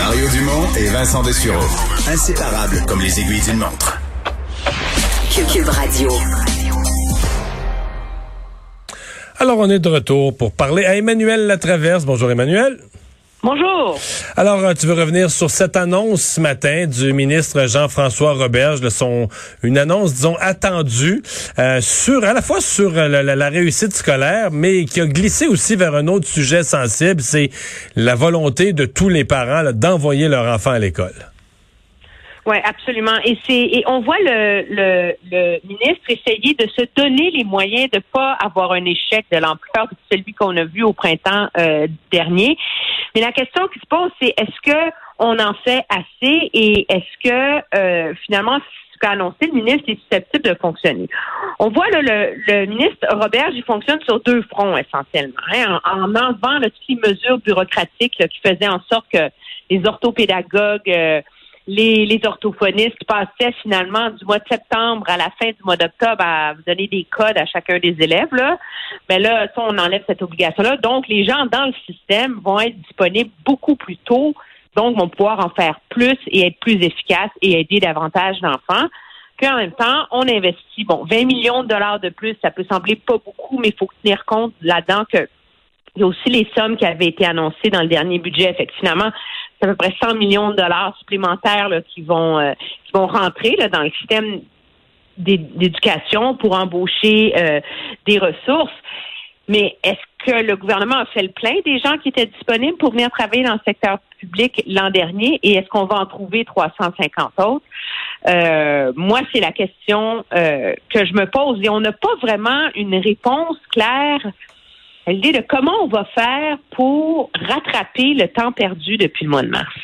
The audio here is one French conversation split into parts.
Mario Dumont et Vincent Dessureau. Inséparables comme les aiguilles d'une montre. Cube Radio. Alors, on est de retour pour parler à Emmanuel Latraverse. Bonjour, Emmanuel. Bonjour. Alors, euh, tu veux revenir sur cette annonce ce matin du ministre Jean-François Roberge, son, une annonce, disons, attendue euh, sur à la fois sur euh, la, réussite scolaire, mais qui a glissé aussi vers un autre sujet sensible, c'est la volonté de tous les parents d'envoyer leur enfant à l'école. Oui, absolument. Et c'est et on voit le, le, le, ministre essayer de se donner les moyens de pas avoir un échec de l'ampleur de celui qu'on a vu au printemps euh, dernier. Mais la question qui se pose, c'est est-ce que on en fait assez et est-ce que euh, finalement ce qu'a annoncé le ministre est susceptible de fonctionner? On voit le, le, ministre Robert, il fonctionne sur deux fronts essentiellement, hein, en, en enlevant là, toutes les mesures bureaucratiques qui faisaient en sorte que les orthopédagogues euh, les, les orthophonistes passaient finalement du mois de septembre à la fin du mois d'octobre à vous donner des codes à chacun des élèves. Là. Mais là, on enlève cette obligation-là. Donc, les gens dans le système vont être disponibles beaucoup plus tôt, donc vont pouvoir en faire plus et être plus efficaces et aider davantage d'enfants. Puis en même temps, on investit, bon, 20 millions de dollars de plus, ça peut sembler pas beaucoup, mais il faut tenir compte là-dedans que il y a aussi les sommes qui avaient été annoncées dans le dernier budget. Fait finalement, c'est à peu près 100 millions de dollars supplémentaires qui vont euh, qui vont rentrer là, dans le système d'éducation pour embaucher euh, des ressources. Mais est-ce que le gouvernement a fait le plein des gens qui étaient disponibles pour venir travailler dans le secteur public l'an dernier? Et est-ce qu'on va en trouver 350 autres? Euh, moi, c'est la question que je me pose et on n'a pas vraiment une réponse claire l'idée de comment on va faire pour rattraper le temps perdu depuis le mois de mars.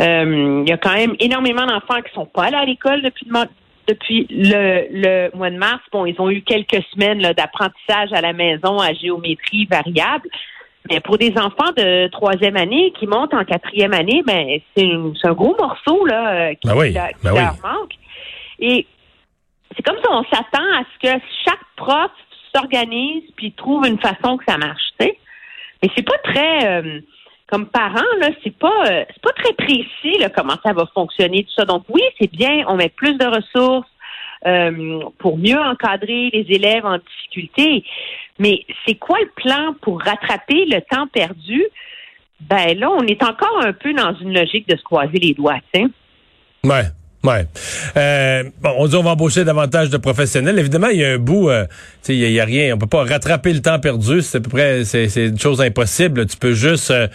Euh, il y a quand même énormément d'enfants qui sont pas allés à l'école depuis le mois depuis le, mois de mars. Bon, ils ont eu quelques semaines d'apprentissage à la maison à géométrie variable. Mais pour des enfants de troisième année qui montent en quatrième année, ben c'est un gros morceau là euh, qui, ben ben leur manque. Et c'est comme ça, on s'attend à ce que chaque prof s'organise puis trouve une façon que ça marche, tu sais. Mais c'est pas très euh, comme parent là, c'est pas euh, c'est pas très précis comment ça va fonctionner tout ça. Donc oui, c'est bien, on met plus de ressources euh, pour mieux encadrer les élèves en difficulté. Mais c'est quoi le plan pour rattraper le temps perdu? Ben là, on est encore un peu dans une logique de se croiser les doigts, tu sais. Ouais. Ouais. Euh, bon, on dit on va embaucher davantage de professionnels. Évidemment, il y a un bout, euh, il y, a rien. On peut pas rattraper le temps perdu. C'est à peu près, c'est une chose impossible. Tu peux juste euh,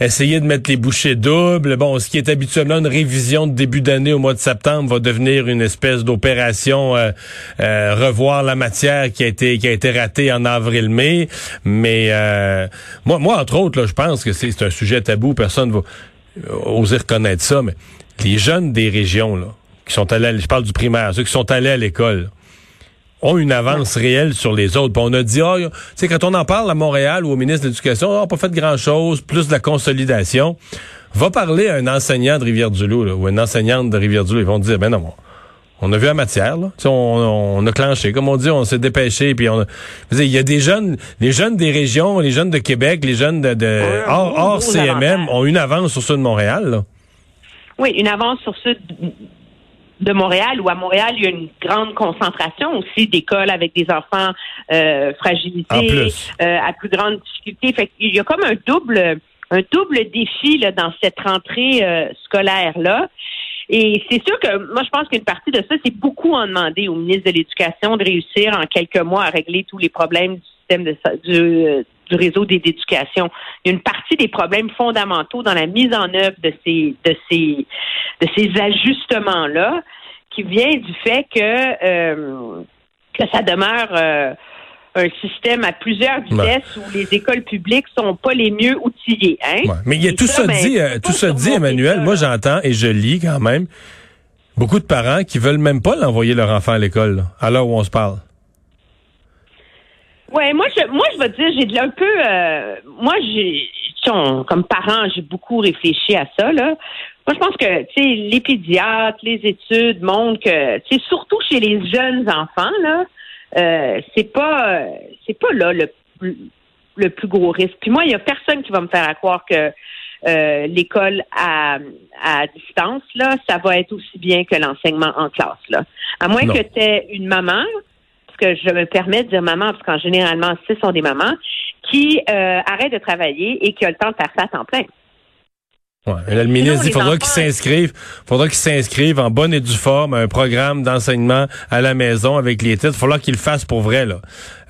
essayer de mettre les bouchées doubles. Bon, ce qui est habituellement une révision de début d'année au mois de septembre va devenir une espèce d'opération euh, revoir la matière qui a été qui a été ratée en avril-mai. Mais moi, moi entre autres, là, je pense que c'est un sujet tabou. Personne va oser reconnaître ça, mais les jeunes des régions, là, qui sont allés, je parle du primaire, ceux qui sont allés à l'école, ont une avance réelle sur les autres. Puis on a dit, oh, tu sais, quand on en parle à Montréal ou au ministre de l'Éducation, on n'a pas fait grand-chose, plus de la consolidation. Va parler à un enseignant de Rivière-du-Loup ou une enseignante de Rivière-du-Loup. Ils vont dire, ben non, on a vu la matière, là. On, on, a clenché, comme on dit, on s'est dépêché, puis on il y a des jeunes, les jeunes des régions, les jeunes de Québec, les jeunes de, de hors, CMM ont une avance sur ceux de Montréal, là. Oui, une avance sur ceux de Montréal, où à Montréal, il y a une grande concentration aussi d'écoles avec des enfants euh, fragilisés, euh, à plus grande difficulté. Fait il y a comme un double un double défi là, dans cette rentrée euh, scolaire-là. Et c'est sûr que moi, je pense qu'une partie de ça, c'est beaucoup en demander au ministre de l'Éducation de réussir en quelques mois à régler tous les problèmes du système de, du, du réseau d'éducation. Il y a une partie des problèmes fondamentaux dans la mise en œuvre de ces de ces de ces ajustements là qui vient du fait que euh, que ça demeure euh, un système à plusieurs vitesses où les écoles publiques sont pas les mieux outillées. Hein? Mais il y a tout ça, dit, euh, tout ça dit, Emmanuel. Moi, j'entends et je lis quand même beaucoup de parents qui veulent même pas l'envoyer leur enfant à l'école, à l'heure où on se parle. Ouais, moi je moi je vais dire j'ai un peu euh, moi j'ai comme parent, j'ai beaucoup réfléchi à ça là. Moi je pense que tu sais les pédiatres, les études montrent que c'est surtout chez les jeunes enfants là, euh, c'est pas c'est pas là le le plus gros risque. Puis moi il y a personne qui va me faire croire que euh, l'école à, à distance, là, ça va être aussi bien que l'enseignement en classe. Là. À moins Non. que tu aies une maman, parce que je me permets de dire maman, parce qu'en généralement, ce sont des mamans, qui euh, arrête de travailler et qui a le temps de faire ça à temps plein. Ouais. Là, le ministre qu'il faudra enfants- qu'il s'inscrive, faudra qu'il s'inscrive en bonne et due forme à un programme d'enseignement à la maison avec les titres. Il faudra qu'il le fasse pour vrai, là.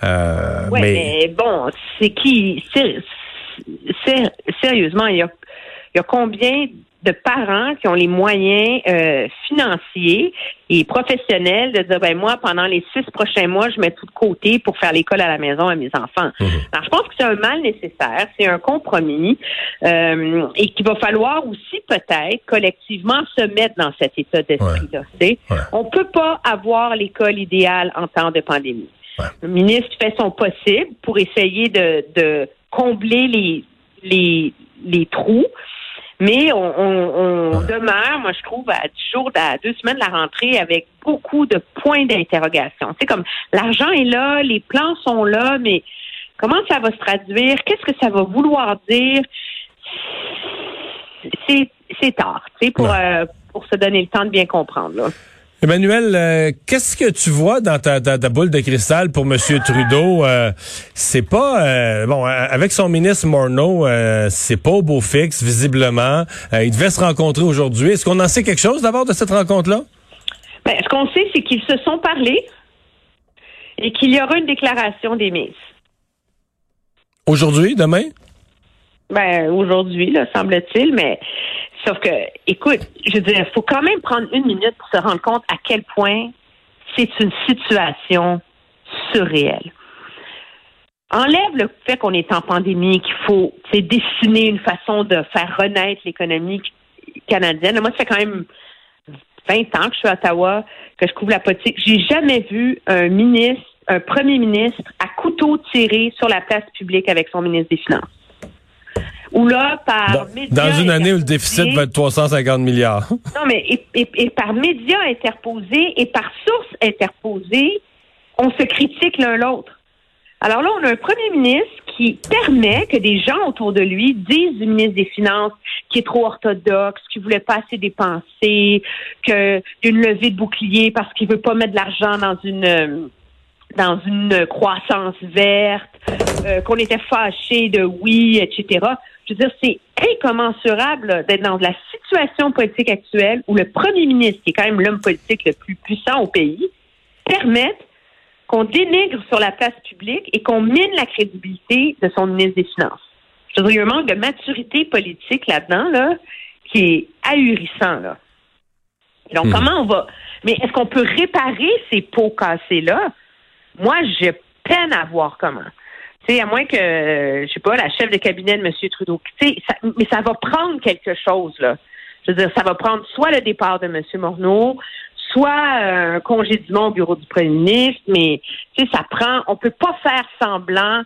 Euh, Ouais, mais, mais... bon, c'est qui sé- sé- sérieusement, il y a, il y a combien de parents qui ont les moyens euh, financiers et professionnels de dire ben moi pendant les six prochains mois je mets tout de côté pour faire l'école à la maison à mes enfants. Mhm. Alors je pense que c'est un mal nécessaire, c'est un compromis euh, et qu'il va falloir aussi peut-être collectivement se mettre dans cet état d'esprit là. Ouais. On peut pas avoir l'école idéale en temps de pandémie. Ouais. Le ministre fait son possible pour essayer de, de combler les, les, les trous. Mais on, on, on demeure, moi je trouve, à dix jours, à deux semaines de la rentrée avec beaucoup de points d'interrogation. C'est comme l'argent est là, les plans sont là, mais comment ça va se traduire? Qu'est-ce que ça va vouloir dire? C'est, c'est tard, tu sais, pour, Ouais. euh, pour se donner le temps de bien comprendre. Là. Emmanuel, euh, qu'est-ce que tu vois dans ta, ta, ta boule de cristal pour M. Trudeau? Euh, c'est pas euh, bon avec son ministre Morneau, c'est pas au beau fixe, visiblement. Ils devaient se rencontrer aujourd'hui. Est-ce qu'on en sait quelque chose d'abord de cette rencontre-là? Ben, ce qu'on sait, c'est qu'ils se sont parlé et qu'il y aura une déclaration d'émise. Aujourd'hui, demain? Ben, aujourd'hui, là, semble-t-il, mais sauf que, écoute, je veux dire, il faut quand même prendre une minute pour se rendre compte à quel point c'est une situation surréelle. Enlève le fait qu'on est en pandémie, qu'il faut dessiner une façon de faire renaître l'économie canadienne. Moi, ça fait quand même 20 ans que je suis à Ottawa, que je couvre la politique. J'ai jamais vu un ministre, un premier ministre à couteau tiré sur la place publique avec son ministre des Finances. Ou là, par Bon, médias dans une année où le déficit va être 350 milliards. non, mais et, et- et par médias interposés et par sources interposées, on se critique l'un l'autre. Alors là, on a un premier ministre qui permet que des gens autour de lui disent du ministre des Finances qui est trop orthodoxe, qui voulait pas assez dépenser, qu'il y a une levée de bouclier parce qu'il veut pas mettre de l'argent dans une euh, dans une croissance verte, euh, qu'on était fâché de oui, etc. Je veux dire, c'est incommensurable d'être dans la situation politique actuelle où le premier ministre, qui est quand même l'homme politique le plus puissant au pays, permette qu'on dénigre sur la place publique et qu'on mine la crédibilité de son ministre des Finances. Je veux dire, il y a un manque de maturité politique là-dedans, là, qui est ahurissant, là. Donc, Mhm. comment on va... Mais est-ce qu'on peut réparer ces pots cassés-là? Moi, j'ai peine à voir comment. Sais, à moins que, euh, je sais pas, la chef de cabinet de M. Trudeau, ça- mais ça va prendre quelque chose, là. Je veux dire, ça va prendre soit le départ de M. Morneau, soit euh, un congédiement au bureau du premier ministre, mais ça prend, on peut pas faire semblant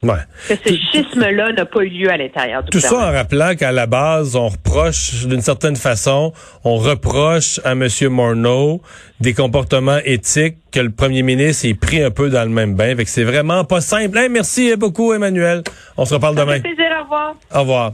Ouais. que ce schisme-là n'a pas eu lieu à l'intérieur du Tout ça en rappelant qu'à la base, on reproche, d'une certaine façon, on reproche à M. Morneau des comportements éthiques que le premier ministre est pris un peu dans le même bain. Fait que c'est vraiment pas simple. Hey, merci beaucoup, Emmanuel. On se reparle Ça fait demain. plaisir, au revoir. Au revoir.